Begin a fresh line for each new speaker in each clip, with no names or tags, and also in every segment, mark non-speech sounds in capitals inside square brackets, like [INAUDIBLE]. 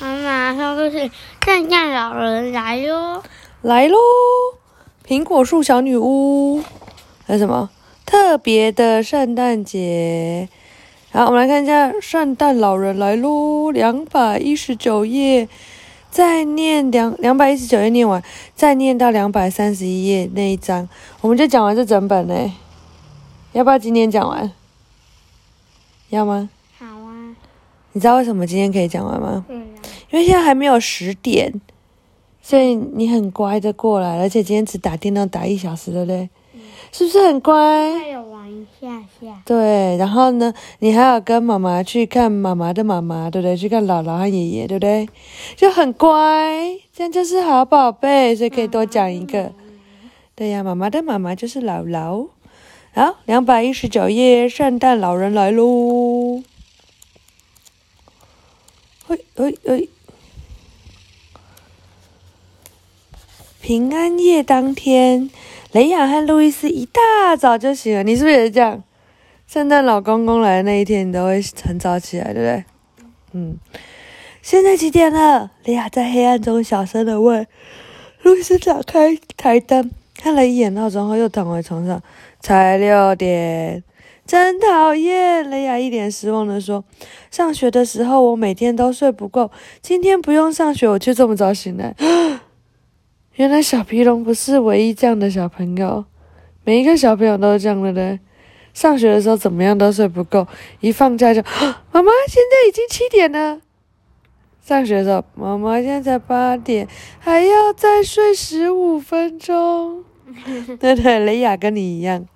妈妈说故事，圣诞老人来哟！
来喽！苹果树小女巫，还有什么特别的圣诞节？好，我们来看一下圣诞老人来喽，两百一十九页，再念两两百一十九页念完，再念到两百三十一页那一章，我们就讲完这整本嘞。要不要今天讲完？要吗？
好啊，
你知道为什么今天可以讲完吗？因为现在还没有十点，所以你很乖的过来，而且今天只打电动打一小时，对不对？是不是很乖？
还有玩一下下，
对，然后呢，你还要跟妈妈去看妈妈的妈妈，对不对？去看姥姥和爷爷，对不对？就很乖，这样就是好宝贝，所以可以多讲一个。对呀，妈妈的妈妈就是姥姥。好，两百一十九页，圣诞老人来喽！嘿，嘿，嘿。平安夜当天，雷亚和路易斯一大早就醒了。你是不是也是这样？圣诞老公公来的那一天，你都会很早起来，对不对？嗯。现在几点了？雷亚在黑暗中小声的问。路易斯打开台灯，看了一眼闹钟后，又躺回床上。才六点，真讨厌！雷亚一脸失望的说：“上学的时候，我每天都睡不够，今天不用上学，我却这么早醒来。[GASPS] 原来小皮龙不是唯一这样的小朋友，每一个小朋友都是这样的人。上学的时候怎么样都睡不够，一放假就妈妈，现在已经七点了。上学的时候，妈妈现在才八点，还要再睡十五分钟。[LAUGHS] ”对对，雷雅跟你一样。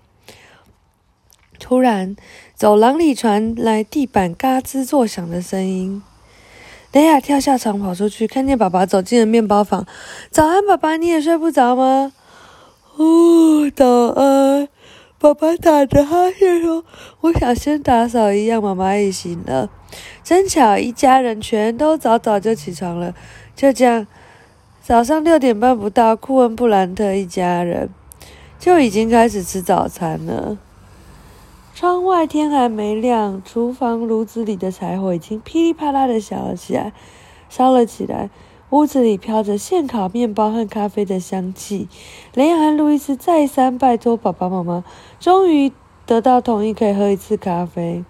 突然，走廊里传来地板嘎吱作响的声音。雷亚跳下床跑出去，看见爸爸走进了面包房。早安，爸爸，你也睡不着吗？哦，早安。爸爸打着哈欠说：“我想先打扫一样。”妈妈也醒了。真巧，一家人全都早早就起床了。就这样。早上六点半不到，库恩布兰特一家人就已经开始吃早餐了。窗外天还没亮，厨房炉子里的柴火已经噼里啪啦的响了起来，烧了起来。屋子里飘着现烤面包和咖啡的香气。雷亚和路易斯再三拜托爸爸妈妈，终于得到同意，可以喝一次咖啡。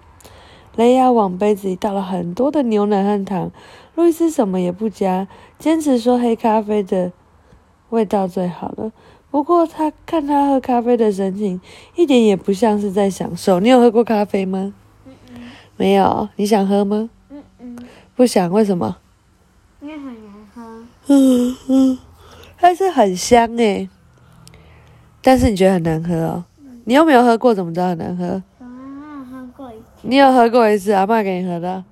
雷亚往杯子里倒了很多的牛奶和糖。路易斯什么也不加，坚持说黑咖啡的味道最好了。不过他看他喝咖啡的神情，一点也不像是在享受。你有喝过咖啡吗？
嗯嗯
没有。你想喝吗？
嗯嗯，
不想，为什么？
因为很难喝。
嗯嗯，但是很香诶。但是你觉得很难喝哦？你又没有喝过，怎么知道很难喝？
我妈妈喝过一次。
你有喝过一次，阿妈给你喝的。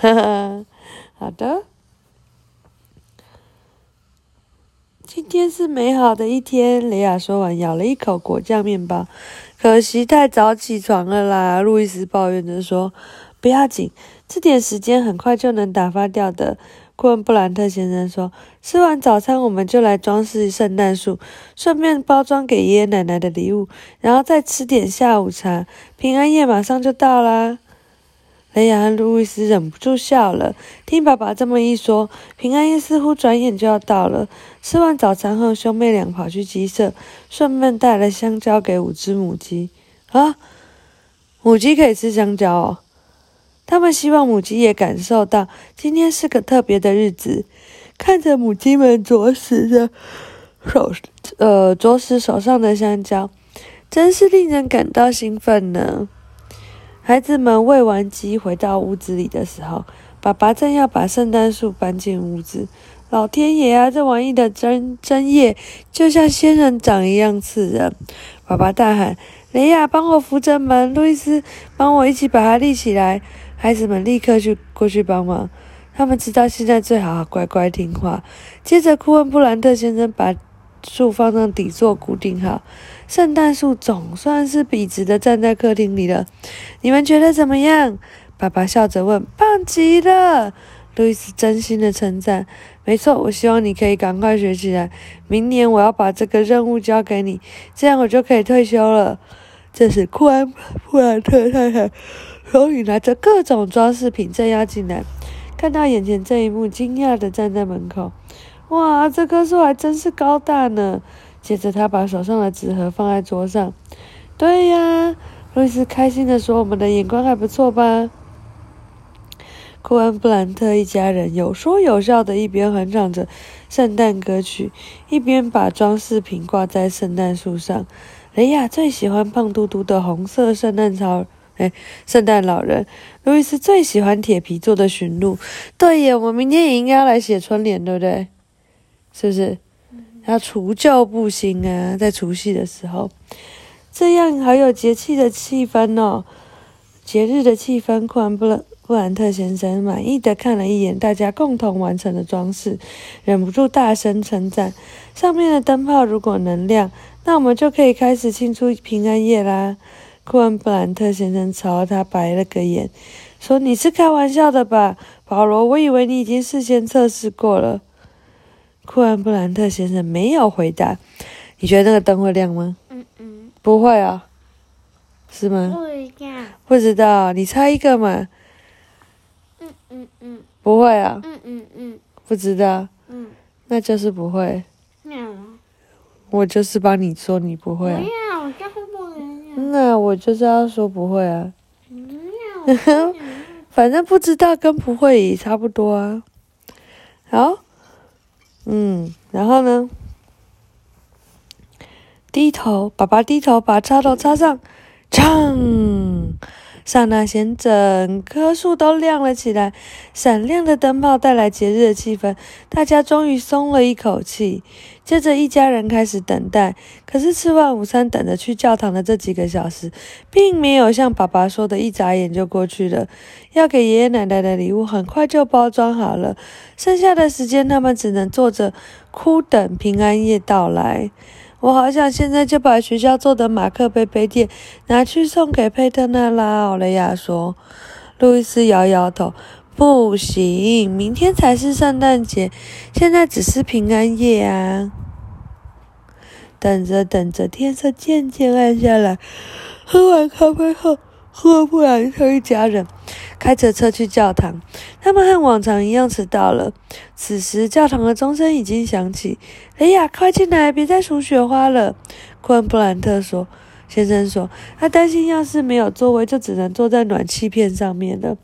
哈哈。[LAUGHS] 好的，今天是美好的一天。雷亚说完，咬了一口果酱面包。可惜太早起床了啦，路易斯抱怨着说：“不要紧，这点时间很快就能打发掉的。”库恩布兰特先生说：“吃完早餐，我们就来装饰圣诞树，顺便包装给爷爷奶奶的礼物，然后再吃点下午茶。平安夜马上就到啦。”雷亚和路易斯忍不住笑了。听爸爸这么一说，平安夜似乎转眼就要到了。吃完早餐后，兄妹俩跑去鸡舍，顺便带了香蕉给五只母鸡。啊，母鸡可以吃香蕉哦！他们希望母鸡也感受到今天是个特别的日子。看着母鸡们啄食着手，呃，啄食手上的香蕉，真是令人感到兴奋呢。孩子们喂完鸡回到屋子里的时候，爸爸正要把圣诞树搬进屋子。老天爷啊，这玩意的针针叶就像仙人掌一样刺人！爸爸大喊：“雷亚，帮我扶着门！”路易斯，帮我一起把它立起来！孩子们立刻去过去帮忙。他们知道现在最好乖乖听话。接着，库恩布兰特先生把树放上底座固定好。圣诞树总算是笔直的站在客厅里了，你们觉得怎么样？爸爸笑着问。棒极了，路易斯真心的称赞。没错，我希望你可以赶快学起来。明年我要把这个任务交给你，这样我就可以退休了。这时，库安布兰特太太手里拿着各种装饰品正要进来，看到眼前这一幕，惊讶的站在门口。哇，这棵树还真是高大呢！接着，他把手上的纸盒放在桌上。对呀，路易斯开心的说：“我们的眼光还不错吧？”库恩布兰特一家人有说有笑的，一边哼唱着圣诞歌曲，一边把装饰品挂在圣诞树上。雷亚最喜欢胖嘟嘟的红色圣诞草，哎，圣诞老人。路易斯最喜欢铁皮做的驯鹿。对耶，我们明天也应该要来写春联，对不对？是不是？要除旧布新啊，在除夕的时候，这样好有节气的气氛哦，节日的气氛。库恩布兰。布兰特先生满意的看了一眼大家共同完成的装饰，忍不住大声称赞：“上面的灯泡如果能亮，那我们就可以开始庆祝平安夜啦！”库恩布兰特先生朝他白了个眼，说：“你是开玩笑的吧，保罗？我以为你已经事先测试过了。”库恩布兰特先生没有回答。你觉得那个灯会亮吗？嗯嗯，不会啊，是吗？
不知道。
不知道，你猜一个嘛。嗯嗯嗯，不会啊。嗯嗯嗯，不知道。嗯，那就是不会。我就是帮你说你不会。
不要，我就是不能。
那我就是要说不会啊。[LAUGHS] 反正不知道跟不会也差不多啊。好。嗯，然后呢？低头，爸爸低头把插头插上，唱。刹那间，整棵树都亮了起来，闪亮的灯泡带来节日的气氛，大家终于松了一口气。接着，一家人开始等待。可是，吃完午餐，等着去教堂的这几个小时，并没有像爸爸说的，一眨眼就过去了。要给爷爷奶奶的礼物，很快就包装好了。剩下的时间，他们只能坐着哭，等平安夜到来。我好想现在就把学校做的马克杯杯垫拿去送给佩特纳拉。奥雷亚说。路易斯摇摇头，不行，明天才是圣诞节，现在只是平安夜啊。等着等着，天色渐渐暗下来。喝完咖啡后，赫布兰特一家人。开着车去教堂，他们和往常一样迟到了。此时，教堂的钟声已经响起。哎呀，快进来，别再数雪花了。库恩布兰特说：“先生说，他担心要是没有座位，就只能坐在暖气片上面了。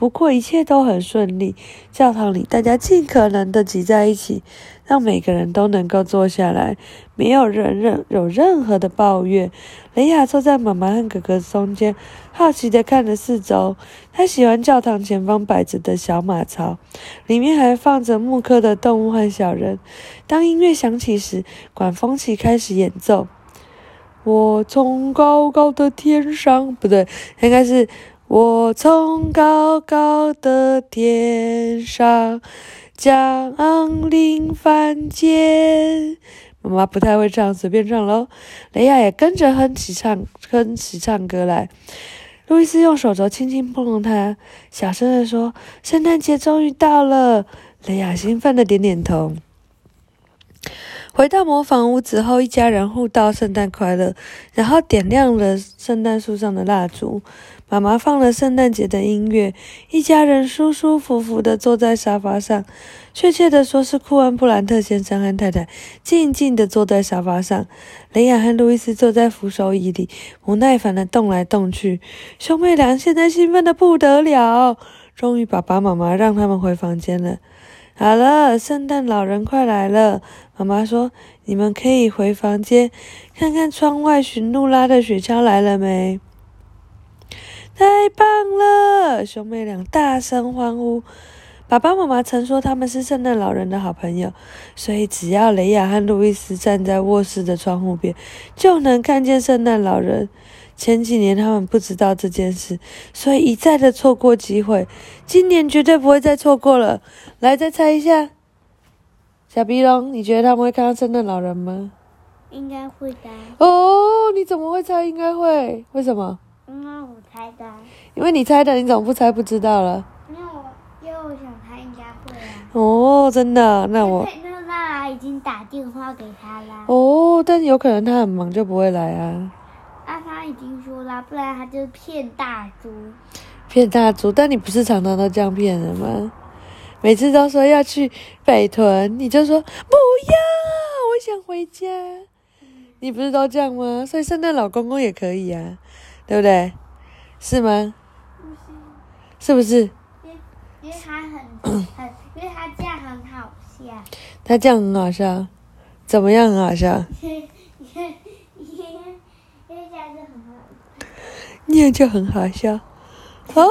不过一切都很顺利。教堂里，大家尽可能的挤在一起，让每个人都能够坐下来，没有人任有任何的抱怨。雷亚坐在妈妈和哥哥中间。”好奇地看着四周，他喜欢教堂前方摆着的小马槽，里面还放着木刻的动物和小人。当音乐响起时，管风琴开始演奏。我从高高的天上，不对，应该是我从高高的天上降临凡间。妈妈不太会唱，随便唱喽。雷亚也跟着哼起唱，哼起唱歌来。路易斯用手肘轻轻碰碰他，小声地说：“圣诞节终于到了。”雷亚兴奋的点点头。回到模仿屋子后，一家人互道圣诞快乐，然后点亮了圣诞树上的蜡烛。妈妈放了圣诞节的音乐，一家人舒舒服服地坐在沙发上。确切地说，是库恩布兰特先生和太太静静地坐在沙发上。雷亚和路易斯坐在扶手椅里，不耐烦地动来动去。兄妹俩现在兴奋得不得了。终于，爸爸妈妈让他们回房间了。好了，圣诞老人快来了。妈妈说：“你们可以回房间，看看窗外驯鹿拉的雪橇来了没。”太棒了！兄妹俩大声欢呼。爸爸妈妈曾说他们是圣诞老人的好朋友，所以只要雷亚和路易斯站在卧室的窗户边，就能看见圣诞老人。前几年他们不知道这件事，所以一再的错过机会。今年绝对不会再错过了。来，再猜一下，小鼻龙，你觉得他们会看到圣诞老人吗？
应该会的。
哦，你怎么会猜应该会？为什么？
因为我猜的。
因为你猜的，你怎么不猜不知道了？
因为我因为我想他应该会啊。
哦，真的？那我。
那那已经打电话给他了。
哦，但有可能他很忙，就不会来啊。
啊，他已经说了，不然他就骗大猪。
骗大猪？但你不是常常都这样骗人吗？每次都说要去北屯，你就说不要，我想回家。你不是都这样吗？所以圣诞老公公也可以啊，对不对？是吗？是不是？
因为他很 [COUGHS] 很，因为他这样很好笑。
他这样很好笑，怎么样很好笑？
因为因为因为这样就很好。
那样就很好笑。[LAUGHS] 哦，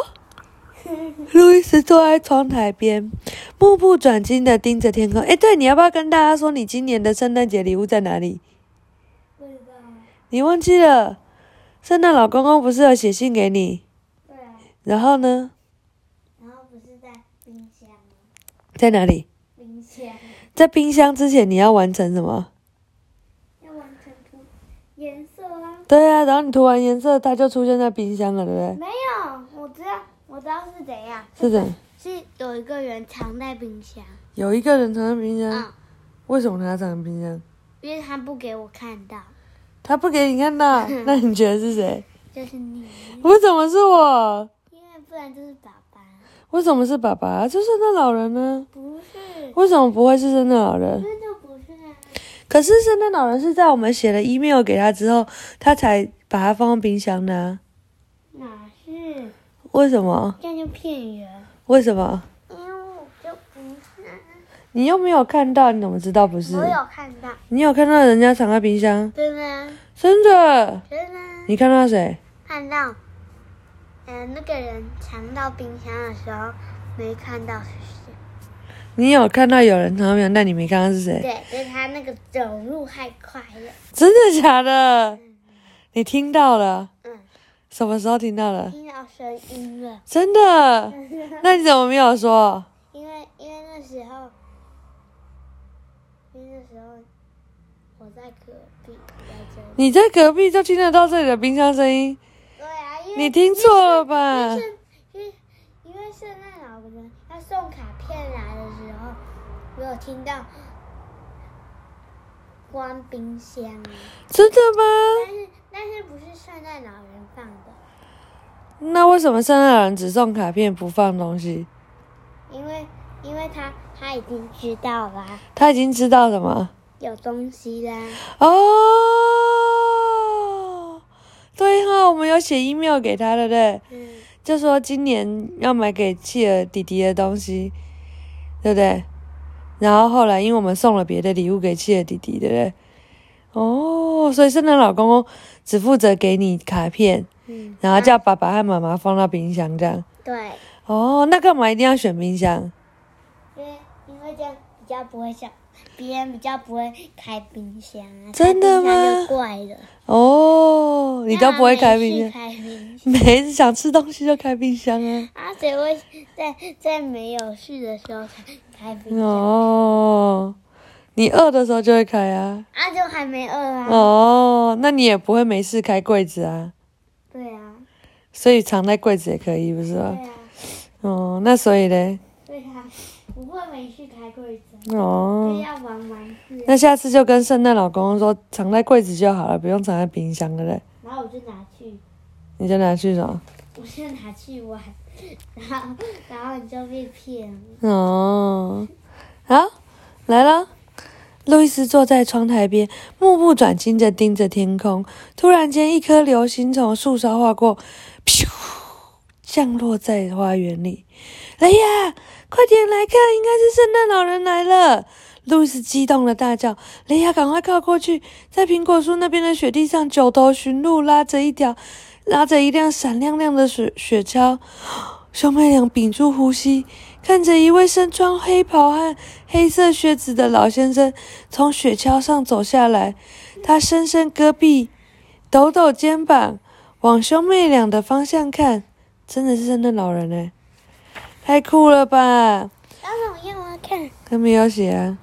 路易斯坐在窗台边，目不转睛的盯着天空。哎，对，你要不要跟大家说你今年的圣诞节礼物在哪里？
不知道。
你忘记了？圣诞老公公不是有写信给你？
对啊。
然后呢？
然后不是在冰箱吗？
在哪里？
冰箱。
在冰箱之前，你要完成什么？
要完成涂颜色啊。
对啊，然后你涂完颜色，它就出现在冰箱了，对不对？
没有，我知道，我知道是怎样。
是怎，
是有一个人藏在冰箱。
有一个人藏在冰箱，
嗯，
为什么他藏在冰箱？
因为他不给我看到，
他不给你看到，[LAUGHS] 那你觉得是谁？
就是你，
为什么是我？
因为不然就是爸爸。
为什么是爸爸？就是那老人呢？
不是，
为什么不会是圣诞老人？
那就不是啊。
可是圣诞老人是在我们写了 email 给他之后，他才把它放到冰箱的、啊。
哪是？
为什么？
这样就骗人。
为什么？你又没有看到，你怎么知道不是？
我有看到，
你有看到人家藏在冰箱？
真的，
真的？
真的
你看到谁？
看到，嗯、那个人藏到冰箱的时候没看到是谁。
你有看到有人藏在冰箱，但你没看到是谁？
对，就是他那个走路太快了。
真的假的？你听到了？
嗯，
什么时候听到了？
听到声音了。
真的？[LAUGHS] 那你怎么没有说？
因为因为那时候，那时候我在隔壁，在。
你在隔壁就听得到这里的冰箱声音？
对啊，因为
你听错了吧
因为？圣因为圣诞老人要送卡片来的时候，我有听到关冰箱啊，
真的吗？
但是但是不是圣诞老人放的，
那为什么圣诞老人只送卡片不放东西？
因为因为他他已经知道啦，
他已经知道什么？
有东西啦。
哦，对哈、我们有写 email 给他，对不对？
嗯，
就说今年要买给契儿弟弟的东西，对不对？然后后来因为我们送了别的礼物给契儿弟弟，对不对？哦，所以圣诞老公公只负责给你卡片，
嗯，
然后叫爸爸和妈妈放到冰箱这样。
对，
哦，那干嘛一定要选冰箱？
因为因为这样比较不会像别人比较不会开冰箱啊，
真的吗
怪的。
哦，你都不会开冰箱，
开冰箱
每次想吃东西就开冰箱啊。
啊？谁会在在没有事的时候才开冰箱？
哦，你饿的时候就会开啊。
啊，就还没饿啊。
哦，那你也不会没事开柜子啊，
对啊，
所以藏在柜子也可以，不是吗？
对啊，
哦，那所以嘞，
对啊，不会没事开柜子，就
哦，
要玩玩具啊。
那下次就跟圣诞老公公说，藏在柜子就好了，不用藏在冰箱，对不对？
然后我就拿去，
你就拿去什么？
我就拿去玩，然后然后你就被骗了。
哦，好，来了。路易斯坐在窗台边，目不转睛地盯着天空。突然间，一颗流星从树梢划过，咻，降落在花园里。雷亚，快点来看，应该是圣诞老人来了！路易斯激动的大叫。雷亚赶快靠过去，在苹果树那边的雪地上，九头驯鹿拉着一条，拉着一辆闪亮亮的雪雪橇。[GASPS] 兄妹俩屏住呼吸，看着一位身穿黑袍和黑色靴子的老先生从雪橇上走下来。他伸伸胳臂，抖抖肩膀，往兄妹俩的方向看，真的是圣诞老人哎，太酷了吧！
当然我要我看，
他没有写啊。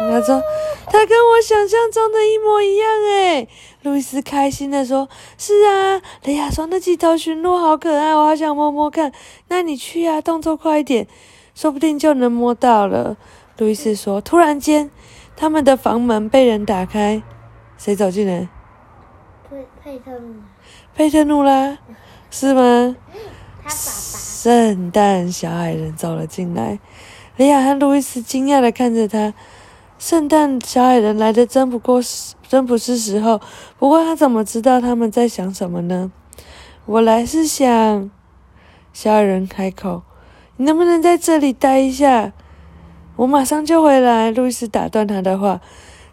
他说：“他跟我想象中的一模一样诶。”路易斯开心的说：“是啊。”雷亚说：“那几头驯鹿好可爱，我好想摸摸看。”那你去啊，动作快一点，说不定就能摸到了。路易斯说：“突然间，他们的房门被人打开，谁走进来？
佩佩特姆，
佩特努啦，是吗？
他爸爸，
圣诞小矮人走了进来，雷亚和路易斯惊讶的看着他。圣诞小矮人来的真不过是真不是时候。不过他怎么知道他们在想什么呢？我来是想，小矮人开口：“你能不能在这里待一下？我马上就回来。”路易斯打断他的话：“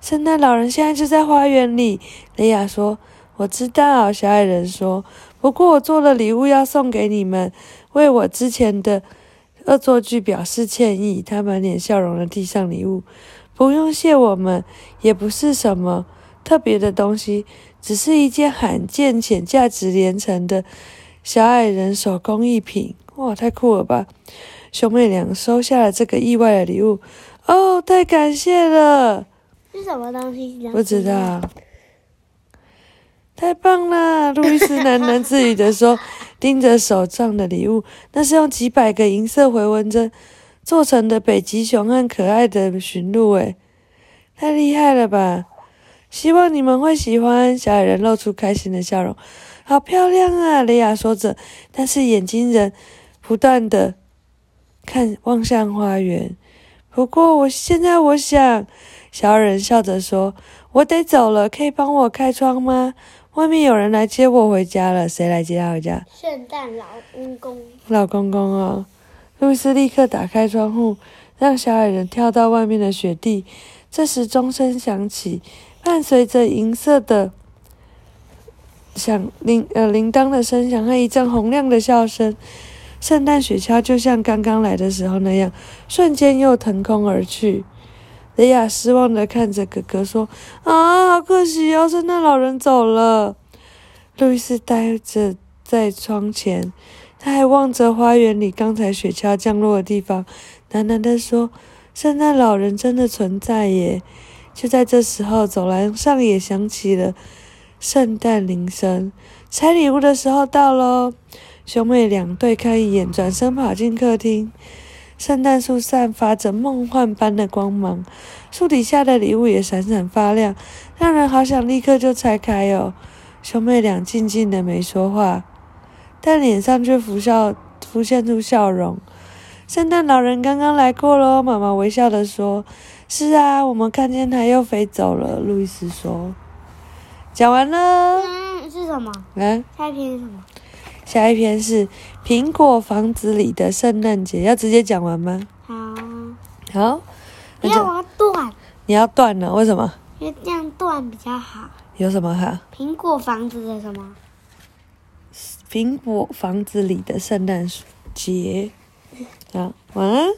圣诞老人现在就在花园里。”雷亚说：“我知道。”小矮人说：“不过我做了礼物要送给你们，为我之前的恶作剧表示歉意。”他满脸笑容的递上礼物。不用谢我们，也不是什么特别的东西，只是一件罕见且价值连城的小矮人手工艺品。哇，太酷了吧！兄妹俩收下了这个意外的礼物。哦，太感谢了！
是什么东西？
不知道。太棒了！路易斯喃喃自语的说，盯着手上的礼物，那是用几百个银色回纹针。做成的北极熊和可爱的驯鹿，诶，太厉害了吧！希望你们会喜欢。小矮人露出开心的笑容。好漂亮啊！雷亚说着，但是眼睛仍不断的看望向花园。不过我现在我想，小矮人笑着说：“我得走了，可以帮我开窗吗？外面有人来接我回家了。谁来接他回家？
圣诞老公公。
老公公哦。路易斯立刻打开窗户，让小矮人跳到外面的雪地。这时钟声响起，伴随着银色的响铃呃铃铛的声响和一阵洪亮的笑声，圣诞雪橇就像刚刚来的时候那样，瞬间又腾空而去。雷亚失望的看着哥哥说：“啊，好可惜哦，圣诞老人走了。”路易斯呆着在窗前。他还望着花园里刚才雪橇降落的地方，喃喃地说：“圣诞老人真的存在耶！”就在这时候，走廊上也响起了圣诞铃声，拆礼物的时候到喽！兄妹俩对看一眼，转身跑进客厅。圣诞树散发着梦幻般的光芒，树底下的礼物也闪闪发亮，让人好想立刻就拆开哦。兄妹俩静静的没说话。但脸上却浮笑，浮现出笑容。圣诞老人刚刚来过喽，妈妈微笑的说：“是啊，我们看见他又飞走了。”路易斯说：“讲完了。”
嗯，是什么？
嗯，
下一篇是什么？
下一篇是苹果房子里的圣诞节。要直接讲完吗？
好。
好。
不要我要断。
你要断了？为什么？
因为这样断比较好。
有什么好？
苹果房子的什么？
苹果房子里的圣诞节，好，晚安。